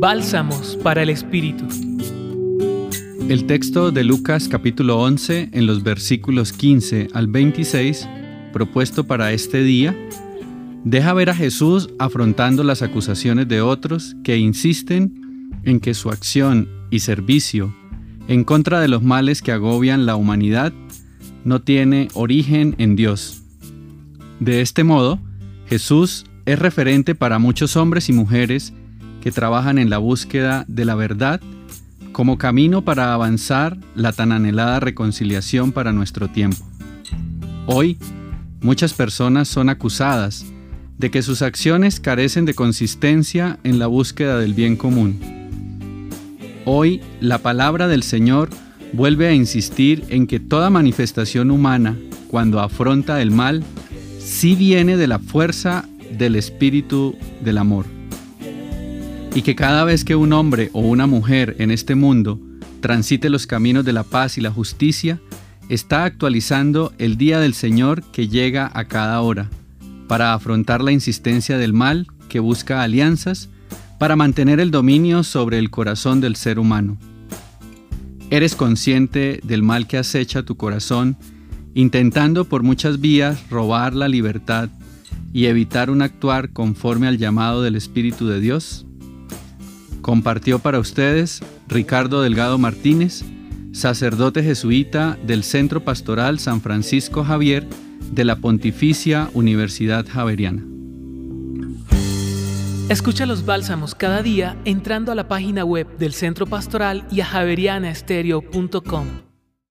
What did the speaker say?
Bálsamos para el Espíritu. El texto de Lucas capítulo 11 en los versículos 15 al 26, propuesto para este día, deja ver a Jesús afrontando las acusaciones de otros que insisten en que su acción y servicio en contra de los males que agobian la humanidad no tiene origen en Dios. De este modo, Jesús es referente para muchos hombres y mujeres trabajan en la búsqueda de la verdad como camino para avanzar la tan anhelada reconciliación para nuestro tiempo. Hoy, muchas personas son acusadas de que sus acciones carecen de consistencia en la búsqueda del bien común. Hoy, la palabra del Señor vuelve a insistir en que toda manifestación humana, cuando afronta el mal, sí viene de la fuerza del espíritu del amor. Y que cada vez que un hombre o una mujer en este mundo transite los caminos de la paz y la justicia, está actualizando el día del Señor que llega a cada hora, para afrontar la insistencia del mal que busca alianzas para mantener el dominio sobre el corazón del ser humano. Eres consciente del mal que acecha tu corazón, intentando por muchas vías robar la libertad y evitar un actuar conforme al llamado del Espíritu de Dios? Compartió para ustedes Ricardo Delgado Martínez, sacerdote jesuita del Centro Pastoral San Francisco Javier de la Pontificia Universidad Javeriana. Escucha los bálsamos cada día entrando a la página web del Centro Pastoral y a javerianaestereo.com.